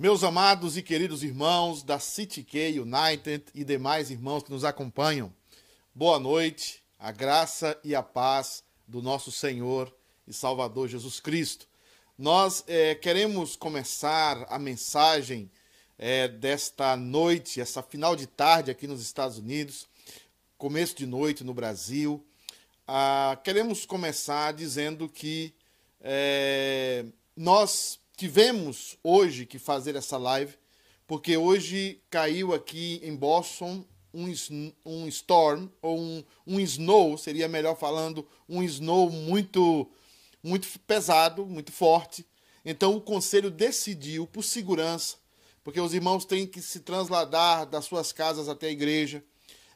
Meus amados e queridos irmãos da City United e demais irmãos que nos acompanham, boa noite, a graça e a paz do nosso Senhor e Salvador Jesus Cristo. Nós é, queremos começar a mensagem é, desta noite, essa final de tarde aqui nos Estados Unidos, começo de noite no Brasil. Ah, queremos começar dizendo que é, nós tivemos hoje que fazer essa live, porque hoje caiu aqui em Boston um, um storm, ou um, um snow, seria melhor falando, um snow muito, muito pesado, muito forte. Então o conselho decidiu, por segurança, porque os irmãos têm que se transladar das suas casas até a igreja.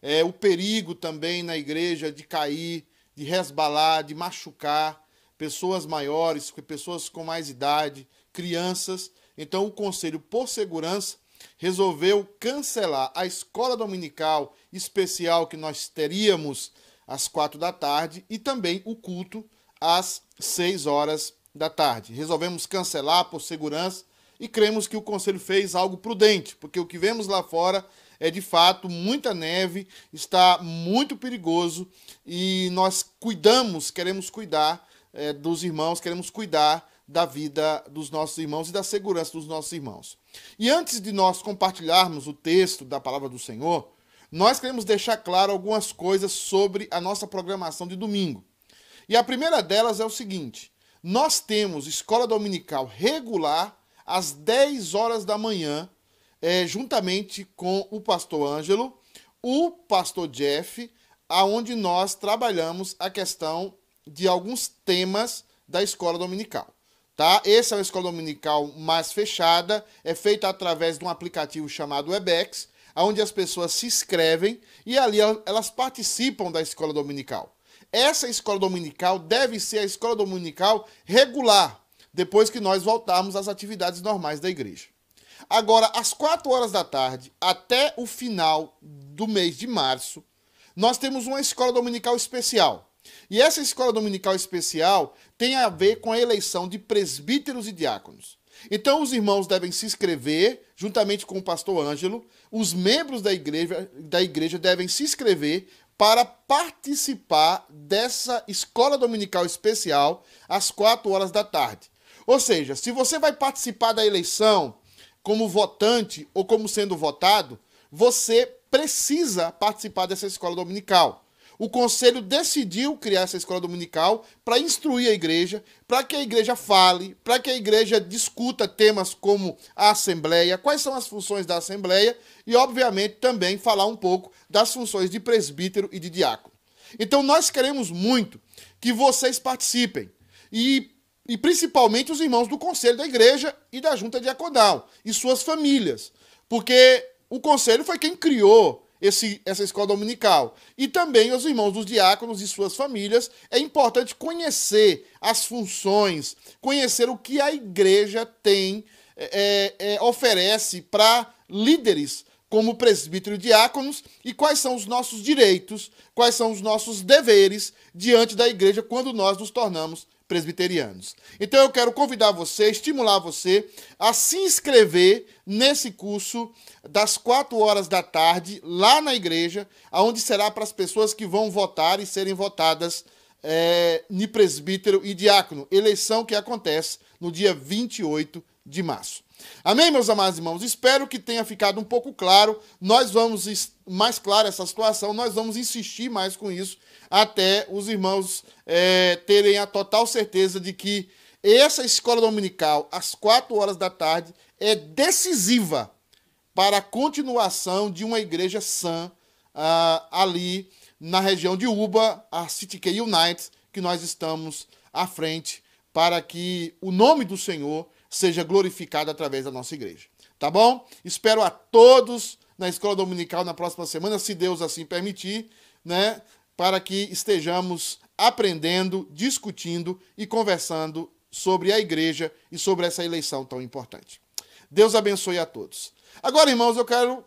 É, o perigo também na igreja de cair, de resbalar, de machucar pessoas maiores, pessoas com mais idade, crianças. Então, o conselho, por segurança, resolveu cancelar a escola dominical especial que nós teríamos às quatro da tarde e também o culto às seis horas da tarde. Resolvemos cancelar por segurança e cremos que o conselho fez algo prudente, porque o que vemos lá fora é de fato muita neve, está muito perigoso e nós cuidamos, queremos cuidar é, dos irmãos, queremos cuidar da vida dos nossos irmãos e da segurança dos nossos irmãos. E antes de nós compartilharmos o texto da palavra do Senhor, nós queremos deixar claro algumas coisas sobre a nossa programação de domingo. E a primeira delas é o seguinte: nós temos escola dominical regular às 10 horas da manhã, é, juntamente com o pastor Ângelo, o pastor Jeff, aonde nós trabalhamos a questão de alguns temas da escola dominical. Tá? Essa é uma escola dominical mais fechada, é feita através de um aplicativo chamado Webex, onde as pessoas se inscrevem e ali elas participam da escola dominical. Essa escola dominical deve ser a escola dominical regular, depois que nós voltarmos às atividades normais da igreja. Agora, às 4 horas da tarde, até o final do mês de março, nós temos uma escola dominical especial. E essa escola dominical especial tem a ver com a eleição de presbíteros e diáconos. Então, os irmãos devem se inscrever, juntamente com o pastor Ângelo, os membros da igreja, da igreja devem se inscrever para participar dessa escola dominical especial às 4 horas da tarde. Ou seja, se você vai participar da eleição como votante ou como sendo votado, você precisa participar dessa escola dominical o conselho decidiu criar essa escola dominical para instruir a igreja, para que a igreja fale, para que a igreja discuta temas como a assembleia, quais são as funções da assembleia e, obviamente, também falar um pouco das funções de presbítero e de diácono. Então, nós queremos muito que vocês participem e, e principalmente os irmãos do conselho da igreja e da junta diaconal e suas famílias, porque o conselho foi quem criou esse, essa escola dominical. E também os irmãos dos diáconos e suas famílias. É importante conhecer as funções, conhecer o que a igreja tem, é, é, é oferece para líderes como presbítero e diáconos e quais são os nossos direitos, quais são os nossos deveres diante da igreja quando nós nos tornamos presbiterianos. Então eu quero convidar você, estimular você a se inscrever nesse curso das 4 horas da tarde lá na igreja, aonde será para as pessoas que vão votar e serem votadas é, de presbítero e diácono, eleição que acontece no dia 28 de março. Amém, meus amados irmãos? Espero que tenha ficado um pouco claro. Nós vamos, mais claro essa situação, nós vamos insistir mais com isso até os irmãos é, terem a total certeza de que essa escola dominical, às quatro horas da tarde, é decisiva para a continuação de uma igreja sã uh, ali na região de Uba, a City K United, que nós estamos à frente para que o nome do Senhor seja glorificado através da nossa igreja. Tá bom? Espero a todos na escola dominical na próxima semana, se Deus assim permitir, né? para que estejamos aprendendo, discutindo e conversando sobre a igreja e sobre essa eleição tão importante. Deus abençoe a todos. Agora, irmãos, eu quero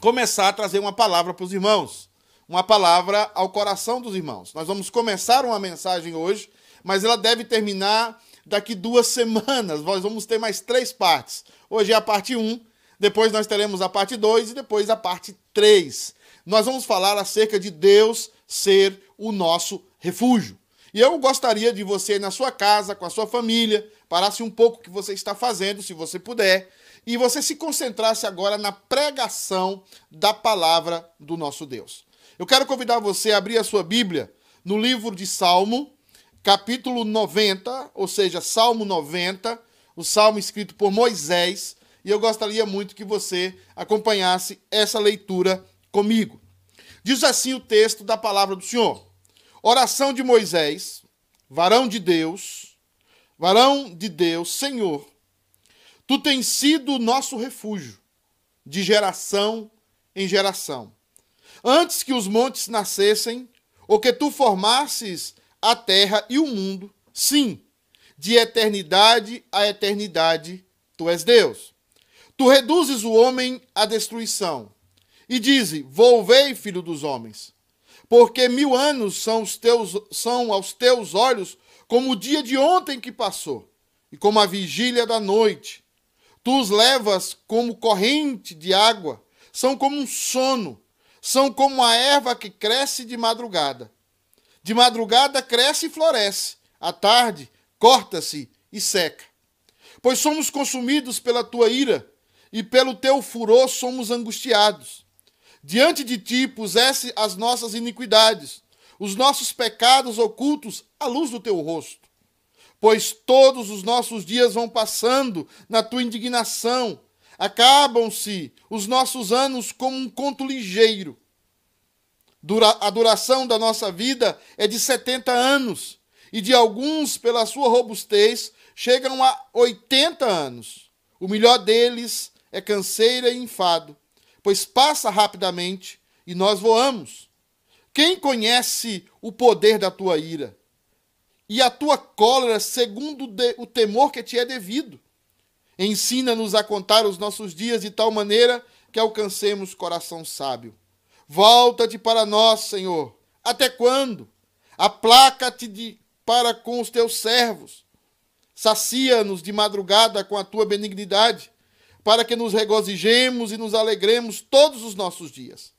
começar a trazer uma palavra para os irmãos, uma palavra ao coração dos irmãos. Nós vamos começar uma mensagem hoje, mas ela deve terminar daqui duas semanas. Nós vamos ter mais três partes. Hoje é a parte 1, depois nós teremos a parte 2 e depois a parte 3. Nós vamos falar acerca de Deus ser o nosso refúgio. E eu gostaria de você, na sua casa, com a sua família, parasse um pouco o que você está fazendo, se você puder, e você se concentrasse agora na pregação da palavra do nosso Deus. Eu quero convidar você a abrir a sua Bíblia no livro de Salmo, capítulo 90, ou seja, Salmo 90, o salmo escrito por Moisés, e eu gostaria muito que você acompanhasse essa leitura comigo. Diz assim o texto da palavra do Senhor: Oração de Moisés, varão de Deus, varão de Deus, Senhor, tu tens sido o nosso refúgio, de geração em geração. Antes que os montes nascessem, ou que tu formasses a terra e o mundo, sim, de eternidade a eternidade, tu és Deus. Tu reduzes o homem à destruição, e dize: Volvei, filho dos homens, porque mil anos são, os teus, são aos teus olhos como o dia de ontem que passou, e como a vigília da noite. Tu os levas como corrente de água, são como um sono, são como a erva que cresce de madrugada. De madrugada cresce e floresce, à tarde corta-se e seca. Pois somos consumidos pela tua ira, e pelo teu furor somos angustiados. Diante de ti pusesse as nossas iniquidades, os nossos pecados ocultos à luz do teu rosto. Pois todos os nossos dias vão passando na tua indignação, acabam-se os nossos anos como um conto ligeiro. Dura, a duração da nossa vida é de 70 anos, e de alguns, pela sua robustez, chegam a 80 anos. O melhor deles é canseira e enfado, pois passa rapidamente e nós voamos. Quem conhece o poder da tua ira e a tua cólera segundo o temor que te é devido? Ensina-nos a contar os nossos dias de tal maneira que alcancemos coração sábio. Volta-te para nós, Senhor. Até quando? Aplaca-te para com os teus servos. Sacia-nos de madrugada com a tua benignidade, para que nos regozijemos e nos alegremos todos os nossos dias.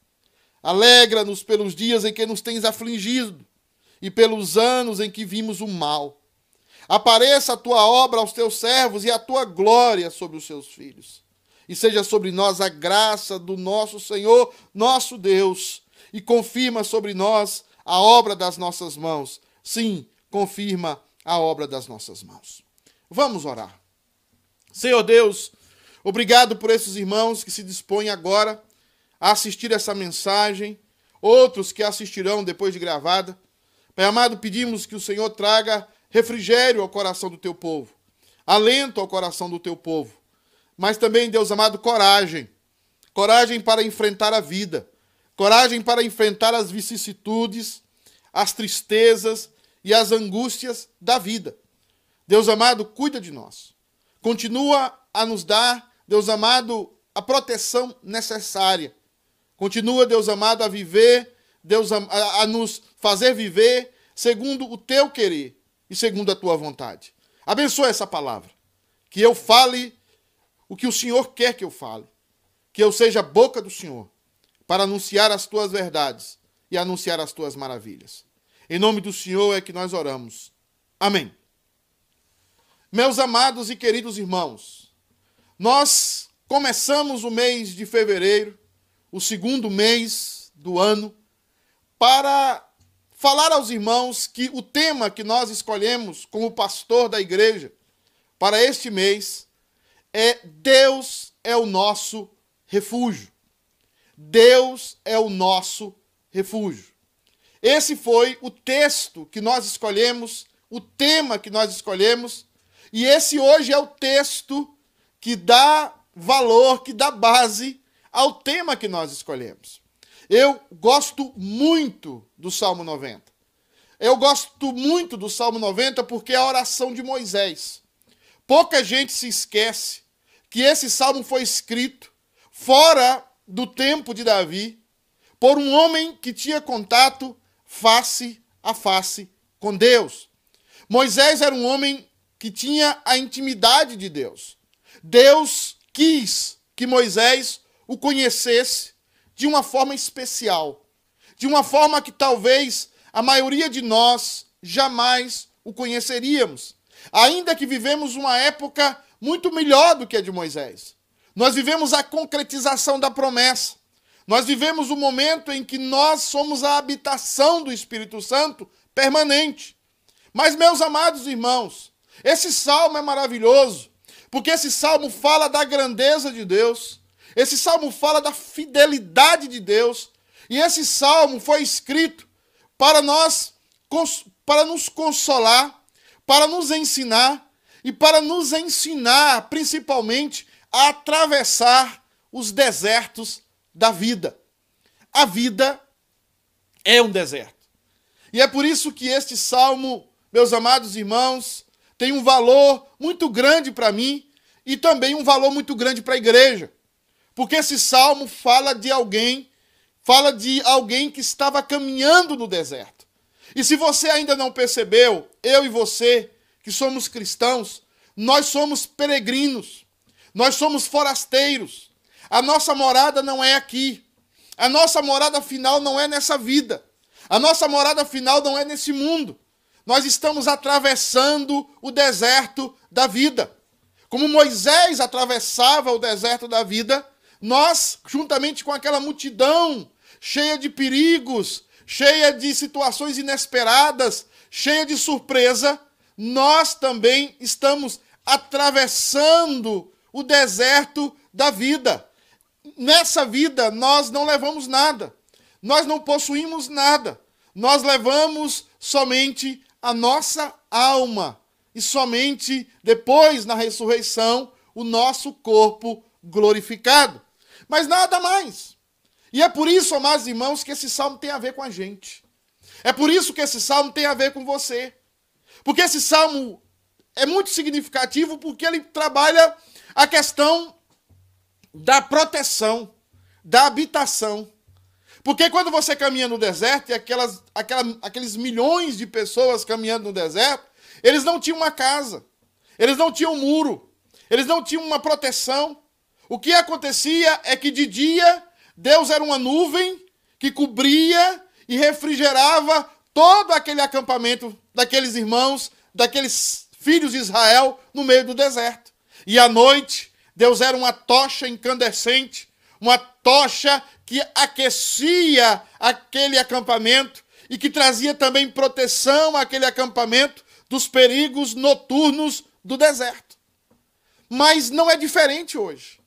Alegra-nos pelos dias em que nos tens afligido e pelos anos em que vimos o mal. Apareça a tua obra aos teus servos e a tua glória sobre os seus filhos. E seja sobre nós a graça do nosso Senhor, nosso Deus, e confirma sobre nós a obra das nossas mãos. Sim, confirma a obra das nossas mãos. Vamos orar. Senhor Deus, obrigado por esses irmãos que se dispõem agora a assistir essa mensagem, outros que assistirão depois de gravada. Pai amado, pedimos que o Senhor traga refrigério ao coração do teu povo, alento ao coração do teu povo, mas também, Deus amado, coragem. Coragem para enfrentar a vida, coragem para enfrentar as vicissitudes, as tristezas e as angústias da vida. Deus amado, cuida de nós. Continua a nos dar, Deus amado, a proteção necessária. Continua, Deus amado, a viver, Deus a, a nos fazer viver segundo o teu querer e segundo a tua vontade. Abençoa essa palavra. Que eu fale o que o Senhor quer que eu fale. Que eu seja a boca do Senhor para anunciar as tuas verdades e anunciar as tuas maravilhas. Em nome do Senhor é que nós oramos. Amém. Meus amados e queridos irmãos, nós começamos o mês de fevereiro, o segundo mês do ano, para falar aos irmãos que o tema que nós escolhemos como pastor da igreja para este mês é Deus é o nosso refúgio. Deus é o nosso refúgio. Esse foi o texto que nós escolhemos, o tema que nós escolhemos, e esse hoje é o texto que dá valor, que dá base ao tema que nós escolhemos. Eu gosto muito do Salmo 90. Eu gosto muito do Salmo 90 porque é a oração de Moisés. Pouca gente se esquece que esse salmo foi escrito fora do tempo de Davi por um homem que tinha contato face a face com Deus. Moisés era um homem que tinha a intimidade de Deus. Deus quis que Moisés o conhecesse de uma forma especial, de uma forma que talvez a maioria de nós jamais o conheceríamos, ainda que vivemos uma época muito melhor do que a de Moisés. Nós vivemos a concretização da promessa. Nós vivemos o momento em que nós somos a habitação do Espírito Santo permanente. Mas, meus amados irmãos, esse salmo é maravilhoso, porque esse salmo fala da grandeza de Deus, esse salmo fala da fidelidade de Deus, e esse salmo foi escrito para nós para nos consolar, para nos ensinar e para nos ensinar principalmente a atravessar os desertos da vida. A vida é um deserto. E é por isso que este salmo, meus amados irmãos, tem um valor muito grande para mim e também um valor muito grande para a igreja. Porque esse salmo fala de alguém, fala de alguém que estava caminhando no deserto. E se você ainda não percebeu, eu e você, que somos cristãos, nós somos peregrinos, nós somos forasteiros, a nossa morada não é aqui. A nossa morada final não é nessa vida. A nossa morada final não é nesse mundo. Nós estamos atravessando o deserto da vida. Como Moisés atravessava o deserto da vida, nós, juntamente com aquela multidão cheia de perigos, cheia de situações inesperadas, cheia de surpresa, nós também estamos atravessando o deserto da vida nessa vida nós não levamos nada. Nós não possuímos nada. Nós levamos somente a nossa alma. E somente depois, na ressurreição, o nosso corpo glorificado. Mas nada mais. E é por isso, amados irmãos, que esse salmo tem a ver com a gente. É por isso que esse salmo tem a ver com você. Porque esse salmo é muito significativo porque ele trabalha a questão da proteção, da habitação. Porque quando você caminha no deserto, e aquelas, aquela, aqueles milhões de pessoas caminhando no deserto, eles não tinham uma casa, eles não tinham um muro, eles não tinham uma proteção. O que acontecia é que de dia Deus era uma nuvem que cobria e refrigerava todo aquele acampamento daqueles irmãos, daqueles filhos de Israel no meio do deserto. E à noite Deus era uma tocha incandescente, uma tocha que aquecia aquele acampamento e que trazia também proteção àquele acampamento dos perigos noturnos do deserto. Mas não é diferente hoje.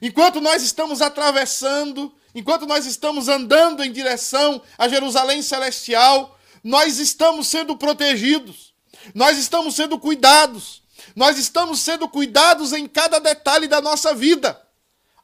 Enquanto nós estamos atravessando, enquanto nós estamos andando em direção a Jerusalém celestial, nós estamos sendo protegidos, nós estamos sendo cuidados, nós estamos sendo cuidados em cada detalhe da nossa vida.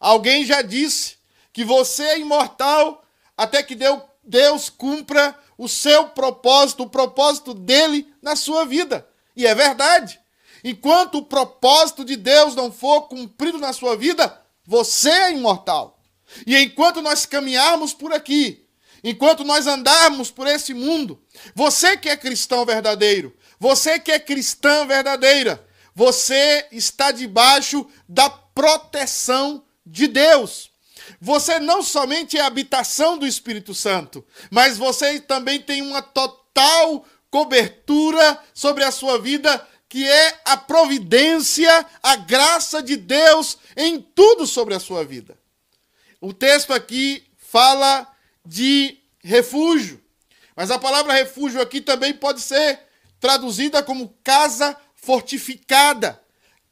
Alguém já disse que você é imortal até que Deus cumpra o seu propósito, o propósito dele na sua vida. E é verdade. Enquanto o propósito de Deus não for cumprido na sua vida, você é imortal. E enquanto nós caminharmos por aqui, enquanto nós andarmos por esse mundo, você que é cristão verdadeiro, você que é cristã verdadeira, você está debaixo da proteção de Deus. Você não somente é habitação do Espírito Santo, mas você também tem uma total cobertura sobre a sua vida, que é a providência, a graça de Deus em tudo sobre a sua vida. O texto aqui fala de refúgio, mas a palavra refúgio aqui também pode ser traduzida como casa fortificada,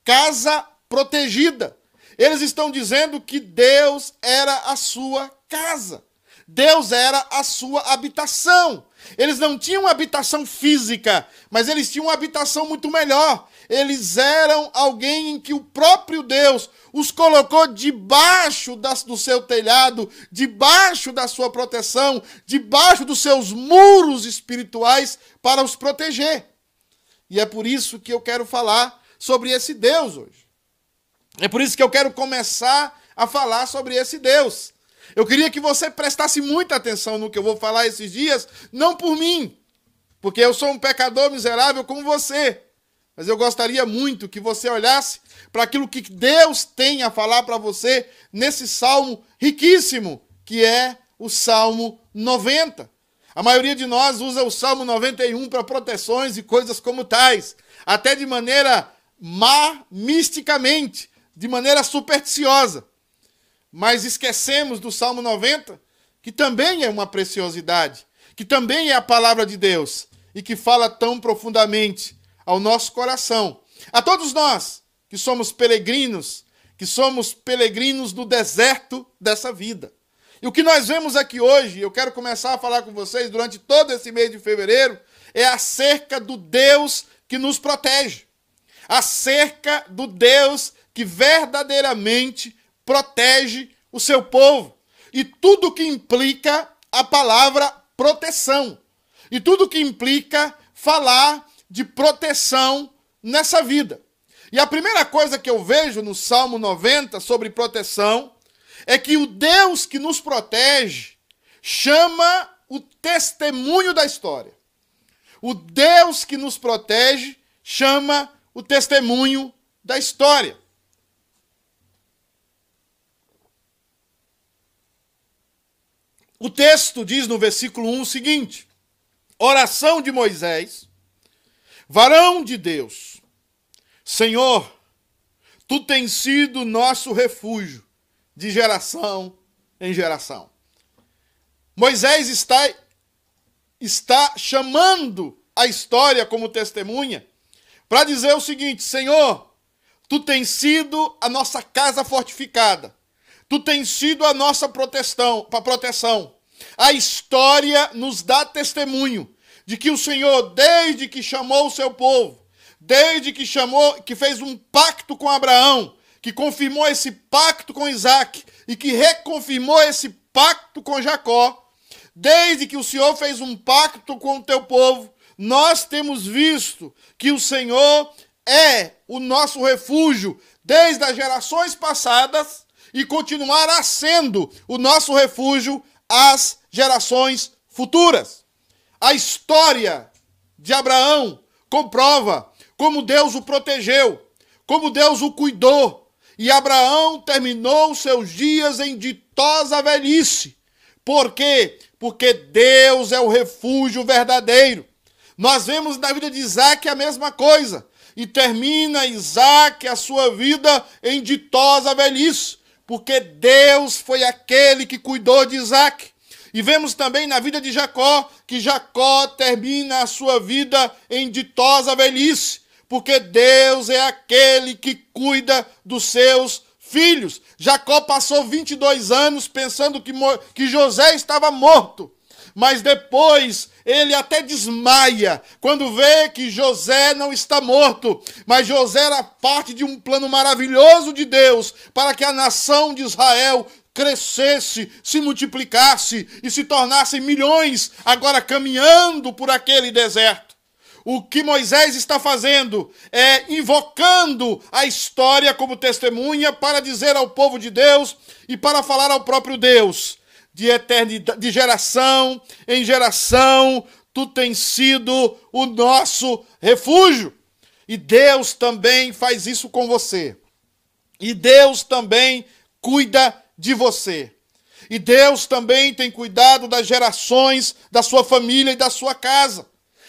casa protegida. Eles estão dizendo que Deus era a sua casa. Deus era a sua habitação. Eles não tinham habitação física, mas eles tinham uma habitação muito melhor. Eles eram alguém em que o próprio Deus os colocou debaixo das, do seu telhado, debaixo da sua proteção, debaixo dos seus muros espirituais para os proteger. E é por isso que eu quero falar sobre esse Deus hoje. É por isso que eu quero começar a falar sobre esse Deus. Eu queria que você prestasse muita atenção no que eu vou falar esses dias, não por mim, porque eu sou um pecador miserável como você, mas eu gostaria muito que você olhasse para aquilo que Deus tem a falar para você nesse salmo riquíssimo, que é o Salmo 90. A maioria de nós usa o Salmo 91 para proteções e coisas como tais, até de maneira má, misticamente, de maneira supersticiosa. Mas esquecemos do Salmo 90, que também é uma preciosidade, que também é a palavra de Deus e que fala tão profundamente ao nosso coração. A todos nós que somos peregrinos, que somos peregrinos do deserto dessa vida. E o que nós vemos aqui hoje, eu quero começar a falar com vocês durante todo esse mês de fevereiro, é acerca do Deus que nos protege. Acerca do Deus que verdadeiramente protege o seu povo. E tudo que implica a palavra proteção. E tudo que implica falar de proteção nessa vida. E a primeira coisa que eu vejo no Salmo 90 sobre proteção é que o Deus que nos protege chama o testemunho da história. O Deus que nos protege chama o testemunho da história. O texto diz no versículo 1 o seguinte: Oração de Moisés, varão de Deus, Senhor, tu tens sido nosso refúgio de geração em geração. Moisés está, está chamando a história como testemunha para dizer o seguinte: Senhor, tu tens sido a nossa casa fortificada, tu tens sido a nossa proteção, proteção. A história nos dá testemunho de que o Senhor, desde que chamou o seu povo, desde que chamou, que fez um pacto com Abraão, que confirmou esse pacto com Isaac e que reconfirmou esse pacto com Jacó, desde que o Senhor fez um pacto com o teu povo, nós temos visto que o Senhor é o nosso refúgio desde as gerações passadas e continuará sendo o nosso refúgio às gerações futuras. A história de Abraão comprova como Deus o protegeu, como Deus o cuidou. E Abraão terminou seus dias em ditosa velhice. Por quê? Porque Deus é o refúgio verdadeiro. Nós vemos na vida de Isaac a mesma coisa. E termina Isaac a sua vida em ditosa velhice, porque Deus foi aquele que cuidou de Isaac. E vemos também na vida de Jacó que Jacó termina a sua vida em ditosa velhice, porque Deus é aquele que cuida dos seus filhos. Jacó passou 22 anos pensando que, que José estava morto, mas depois ele até desmaia quando vê que José não está morto, mas José era parte de um plano maravilhoso de Deus para que a nação de Israel crescesse, se multiplicasse e se tornassem milhões, agora caminhando por aquele deserto. O que Moisés está fazendo é invocando a história como testemunha para dizer ao povo de Deus e para falar ao próprio Deus, de eternidade, de geração em geração, tu tens sido o nosso refúgio. E Deus também faz isso com você. E Deus também cuida de você. E Deus também tem cuidado das gerações da sua família e da sua casa.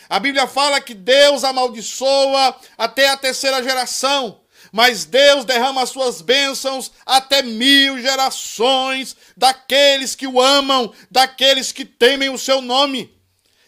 A Bíblia fala que Deus amaldiçoa até a terceira geração, mas Deus derrama as suas bênçãos até mil gerações daqueles que o amam, daqueles que temem o seu nome.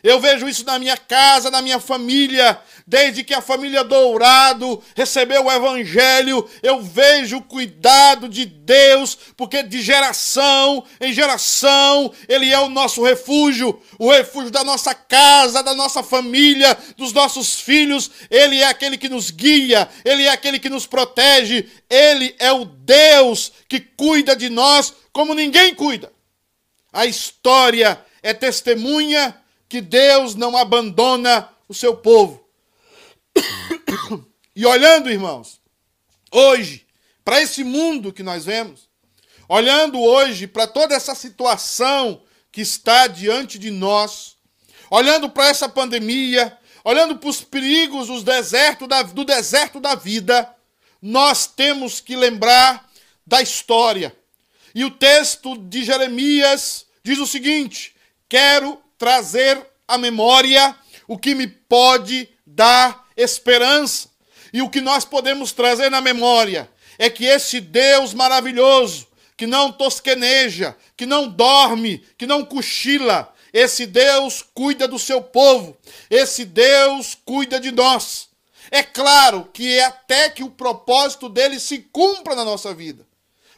Eu vejo isso na minha casa, na minha família. Desde que a família Dourado recebeu o Evangelho, eu vejo o cuidado de Deus, porque de geração em geração Ele é o nosso refúgio, o refúgio da nossa casa, da nossa família, dos nossos filhos. Ele é aquele que nos guia, Ele é aquele que nos protege, Ele é o Deus que cuida de nós como ninguém cuida. A história é testemunha que Deus não abandona o seu povo. E olhando, irmãos, hoje, para esse mundo que nós vemos, olhando hoje para toda essa situação que está diante de nós, olhando para essa pandemia, olhando para os perigos do deserto da, do deserto da vida, nós temos que lembrar da história. E o texto de Jeremias diz o seguinte: quero trazer à memória o que me pode dar esperança. E o que nós podemos trazer na memória é que esse Deus maravilhoso, que não tosqueneja, que não dorme, que não cochila, esse Deus cuida do seu povo, esse Deus cuida de nós. É claro que é até que o propósito dele se cumpra na nossa vida.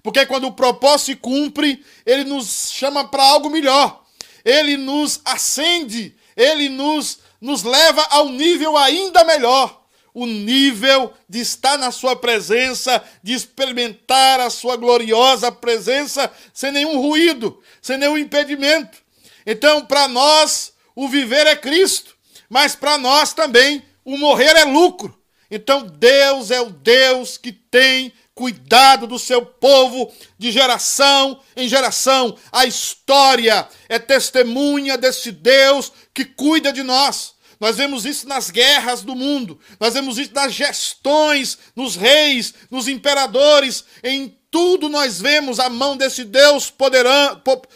Porque quando o propósito se cumpre, ele nos chama para algo melhor. Ele nos acende, ele nos, nos leva ao nível ainda melhor. O nível de estar na sua presença, de experimentar a sua gloriosa presença sem nenhum ruído, sem nenhum impedimento. Então, para nós, o viver é Cristo, mas para nós também o morrer é lucro. Então, Deus é o Deus que tem cuidado do seu povo de geração em geração. A história é testemunha desse Deus que cuida de nós. Nós vemos isso nas guerras do mundo, nós vemos isso nas gestões, nos reis, nos imperadores, em tudo nós vemos a mão desse Deus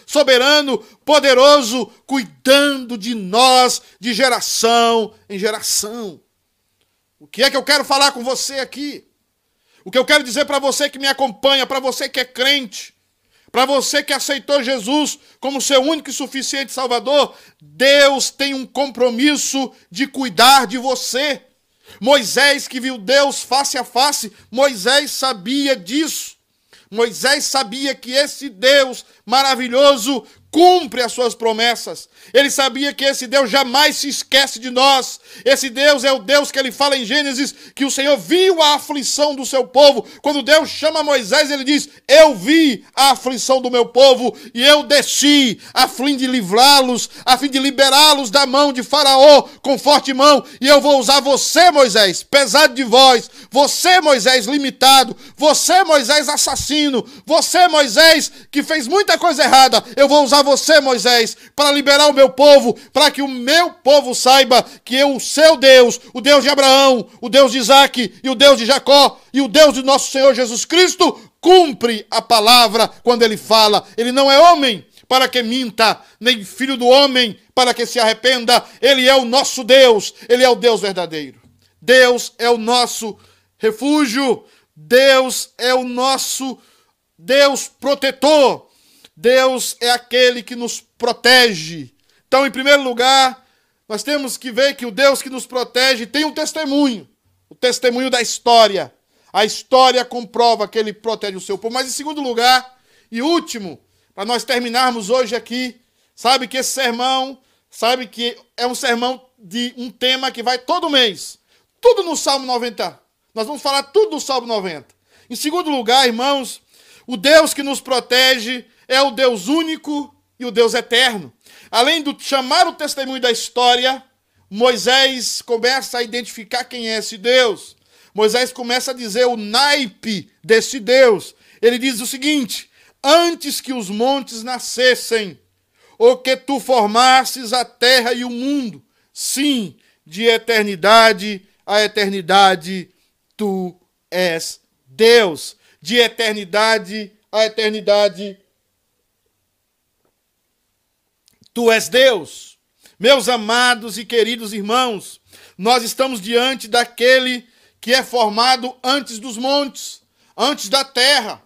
soberano, poderoso, cuidando de nós de geração em geração. O que é que eu quero falar com você aqui? O que eu quero dizer para você que me acompanha, para você que é crente, para você que aceitou Jesus como seu único e suficiente Salvador, Deus tem um compromisso de cuidar de você. Moisés, que viu Deus face a face, Moisés sabia disso. Moisés sabia que esse Deus maravilhoso cumpre as suas promessas. Ele sabia que esse Deus jamais se esquece de nós. Esse Deus é o Deus que ele fala em Gênesis que o Senhor viu a aflição do seu povo. Quando Deus chama Moisés, ele diz: Eu vi a aflição do meu povo e eu desci a fim de livrá-los, a fim de liberá-los da mão de Faraó com forte mão. E eu vou usar você, Moisés, pesado de voz, você, Moisés, limitado, você, Moisés, assassino, você, Moisés, que fez muita coisa errada. Eu vou usar você, Moisés, para liberar o meu povo, para que o meu povo saiba que eu, o seu Deus, o Deus de Abraão, o Deus de Isaac e o Deus de Jacó e o Deus de nosso Senhor Jesus Cristo, cumpre a palavra quando ele fala. Ele não é homem para que minta, nem filho do homem para que se arrependa. Ele é o nosso Deus, ele é o Deus verdadeiro. Deus é o nosso refúgio, Deus é o nosso Deus protetor. Deus é aquele que nos protege. Então, em primeiro lugar, nós temos que ver que o Deus que nos protege tem um testemunho o testemunho da história. A história comprova que ele protege o seu povo. Mas, em segundo lugar, e último, para nós terminarmos hoje aqui, sabe que esse sermão, sabe que é um sermão de um tema que vai todo mês. Tudo no Salmo 90. Nós vamos falar tudo no Salmo 90. Em segundo lugar, irmãos, o Deus que nos protege é o Deus único e o Deus eterno. Além de chamar o testemunho da história, Moisés começa a identificar quem é esse Deus. Moisés começa a dizer o naipe desse Deus. Ele diz o seguinte: Antes que os montes nascessem, ou que tu formasses a terra e o mundo, sim, de eternidade a eternidade, tu és Deus. De eternidade a eternidade, Tu és Deus. Meus amados e queridos irmãos, nós estamos diante daquele que é formado antes dos montes, antes da terra,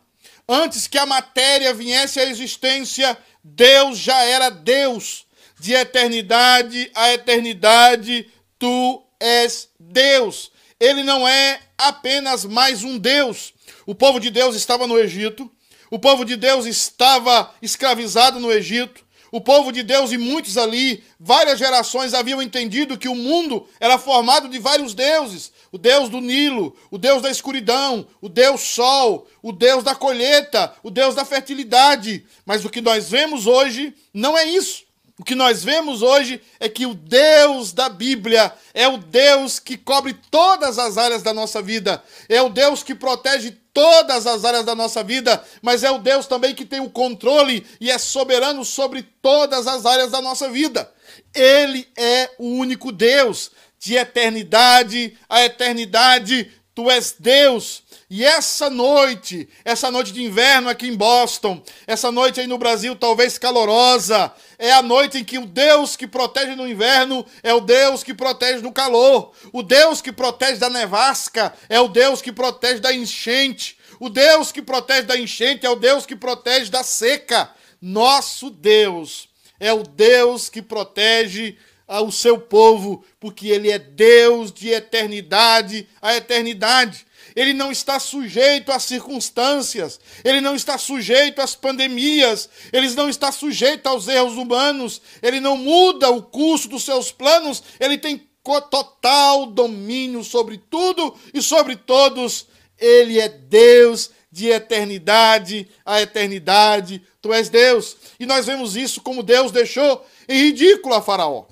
antes que a matéria viesse à existência, Deus já era Deus. De eternidade a eternidade, tu és Deus. Ele não é apenas mais um Deus. O povo de Deus estava no Egito, o povo de Deus estava escravizado no Egito, o povo de Deus e muitos ali, várias gerações haviam entendido que o mundo era formado de vários deuses: o Deus do Nilo, o Deus da escuridão, o Deus Sol, o Deus da colheita, o Deus da fertilidade. Mas o que nós vemos hoje não é isso. O que nós vemos hoje é que o Deus da Bíblia é o Deus que cobre todas as áreas da nossa vida, é o Deus que protege todas as áreas da nossa vida, mas é o Deus também que tem o controle e é soberano sobre todas as áreas da nossa vida. Ele é o único Deus. de eternidade a eternidade, tu és Deus. E essa noite, essa noite de inverno aqui em Boston, essa noite aí no Brasil, talvez calorosa, é a noite em que o Deus que protege no inverno é o Deus que protege no calor. O Deus que protege da nevasca é o Deus que protege da enchente. O Deus que protege da enchente é o Deus que protege da seca. Nosso Deus é o Deus que protege o seu povo, porque ele é Deus de eternidade a eternidade ele não está sujeito às circunstâncias, ele não está sujeito às pandemias, ele não está sujeito aos erros humanos, ele não muda o curso dos seus planos, ele tem total domínio sobre tudo e sobre todos. Ele é Deus de eternidade a eternidade. Tu és Deus. E nós vemos isso como Deus deixou em ridículo a Faraó.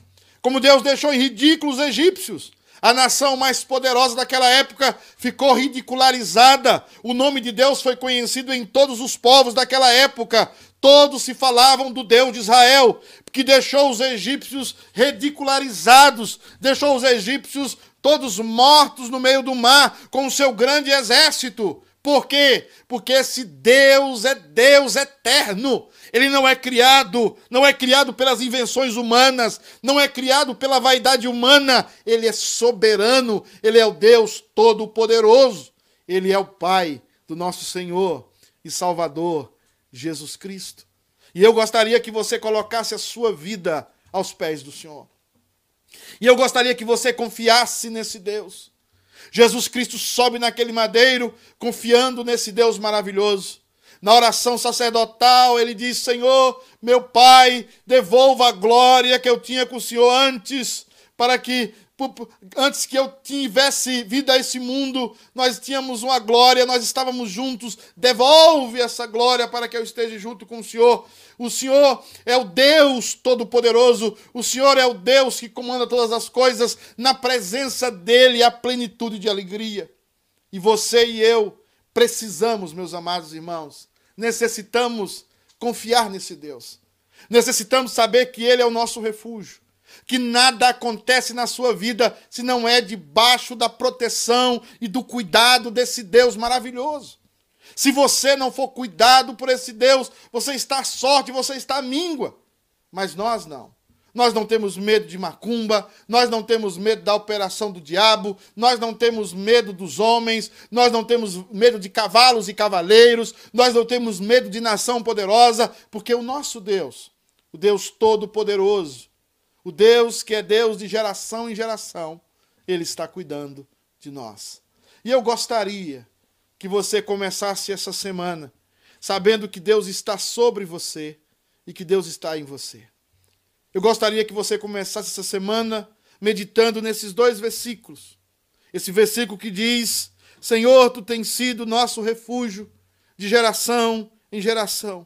Como Deus deixou em ridículo os egípcios. A nação mais poderosa daquela época ficou ridicularizada. O nome de Deus foi conhecido em todos os povos daquela época. Todos se falavam do Deus de Israel, que deixou os egípcios ridicularizados, deixou os egípcios todos mortos no meio do mar com o seu grande exército. Por quê? Porque esse Deus é Deus eterno. Ele não é criado, não é criado pelas invenções humanas, não é criado pela vaidade humana. Ele é soberano, ele é o Deus todo-poderoso. Ele é o Pai do nosso Senhor e Salvador Jesus Cristo. E eu gostaria que você colocasse a sua vida aos pés do Senhor. E eu gostaria que você confiasse nesse Deus. Jesus Cristo sobe naquele madeiro, confiando nesse Deus maravilhoso. Na oração sacerdotal, ele diz: Senhor, meu Pai, devolva a glória que eu tinha com o Senhor antes, para que antes que eu tivesse vida a esse mundo, nós tínhamos uma glória, nós estávamos juntos. Devolve essa glória para que eu esteja junto com o Senhor. O Senhor é o Deus Todo-Poderoso, o Senhor é o Deus que comanda todas as coisas. Na presença dEle há plenitude de alegria. E você e eu precisamos, meus amados irmãos, necessitamos confiar nesse Deus. Necessitamos saber que Ele é o nosso refúgio. Que nada acontece na sua vida se não é debaixo da proteção e do cuidado desse Deus maravilhoso. Se você não for cuidado por esse Deus, você está à sorte, você está à míngua. Mas nós não. Nós não temos medo de macumba, nós não temos medo da operação do diabo, nós não temos medo dos homens, nós não temos medo de cavalos e cavaleiros, nós não temos medo de nação poderosa, porque o nosso Deus, o Deus Todo-Poderoso, o Deus que é Deus de geração em geração, ele está cuidando de nós. E eu gostaria que você começasse essa semana sabendo que Deus está sobre você e que Deus está em você. Eu gostaria que você começasse essa semana meditando nesses dois versículos. Esse versículo que diz: Senhor, tu tens sido nosso refúgio de geração em geração.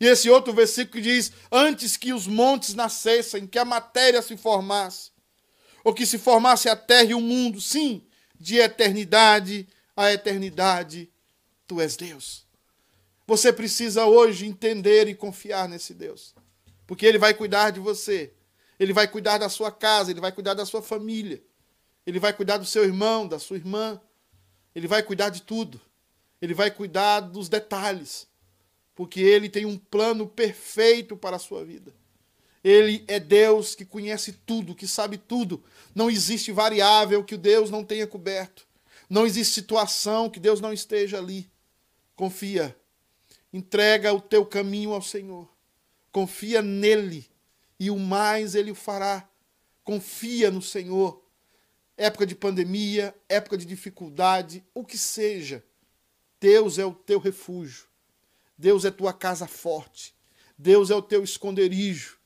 E esse outro versículo diz: Antes que os montes nascessem, que a matéria se formasse, ou que se formasse a terra e o mundo, sim, de eternidade a eternidade, tu és Deus. Você precisa hoje entender e confiar nesse Deus porque ele vai cuidar de você. Ele vai cuidar da sua casa, ele vai cuidar da sua família. Ele vai cuidar do seu irmão, da sua irmã. Ele vai cuidar de tudo. Ele vai cuidar dos detalhes, porque ele tem um plano perfeito para a sua vida. Ele é Deus que conhece tudo, que sabe tudo. Não existe variável que o Deus não tenha coberto. Não existe situação que Deus não esteja ali. Confia. Entrega o teu caminho ao Senhor. Confia nele e o mais ele o fará. Confia no Senhor. Época de pandemia, época de dificuldade, o que seja. Deus é o teu refúgio. Deus é tua casa forte. Deus é o teu esconderijo.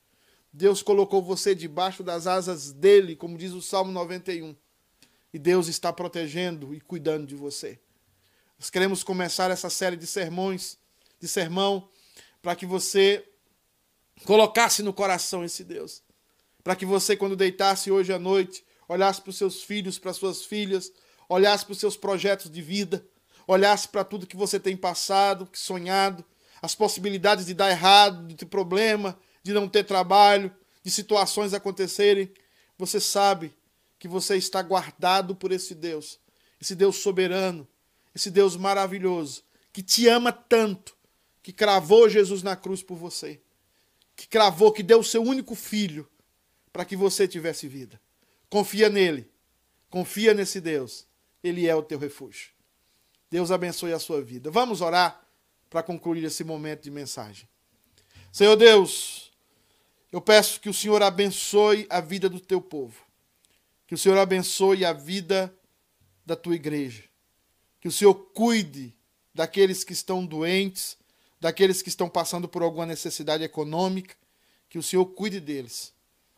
Deus colocou você debaixo das asas dele, como diz o Salmo 91. E Deus está protegendo e cuidando de você. Nós queremos começar essa série de sermões, de sermão, para que você colocasse no coração esse Deus. Para que você, quando deitasse hoje à noite, olhasse para os seus filhos, para as suas filhas, olhasse para os seus projetos de vida, olhasse para tudo que você tem passado, que sonhado, as possibilidades de dar errado, de ter problema, de não ter trabalho, de situações acontecerem. Você sabe que você está guardado por esse Deus, esse Deus soberano, esse Deus maravilhoso, que te ama tanto, que cravou Jesus na cruz por você, que cravou, que deu o seu único filho para que você tivesse vida. Confia nele, confia nesse Deus, ele é o teu refúgio. Deus abençoe a sua vida. Vamos orar para concluir esse momento de mensagem. Senhor Deus, eu peço que o Senhor abençoe a vida do teu povo, que o Senhor abençoe a vida da tua igreja, que o Senhor cuide daqueles que estão doentes, daqueles que estão passando por alguma necessidade econômica, que o Senhor cuide deles,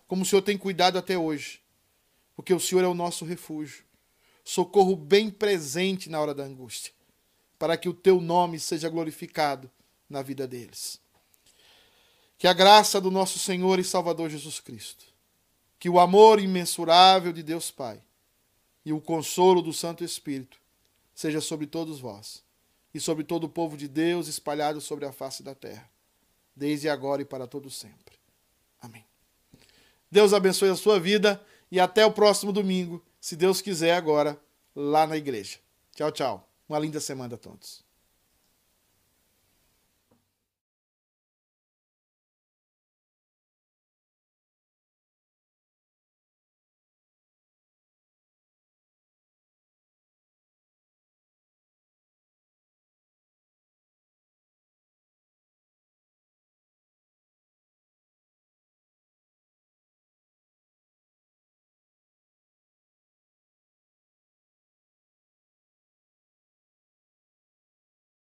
como o Senhor tem cuidado até hoje, porque o Senhor é o nosso refúgio, socorro bem presente na hora da angústia, para que o teu nome seja glorificado na vida deles. Que a graça do nosso Senhor e Salvador Jesus Cristo, que o amor imensurável de Deus Pai e o consolo do Santo Espírito seja sobre todos vós e sobre todo o povo de Deus espalhado sobre a face da terra, desde agora e para todo sempre. Amém. Deus abençoe a sua vida e até o próximo domingo, se Deus quiser agora, lá na igreja. Tchau, tchau. Uma linda semana a todos.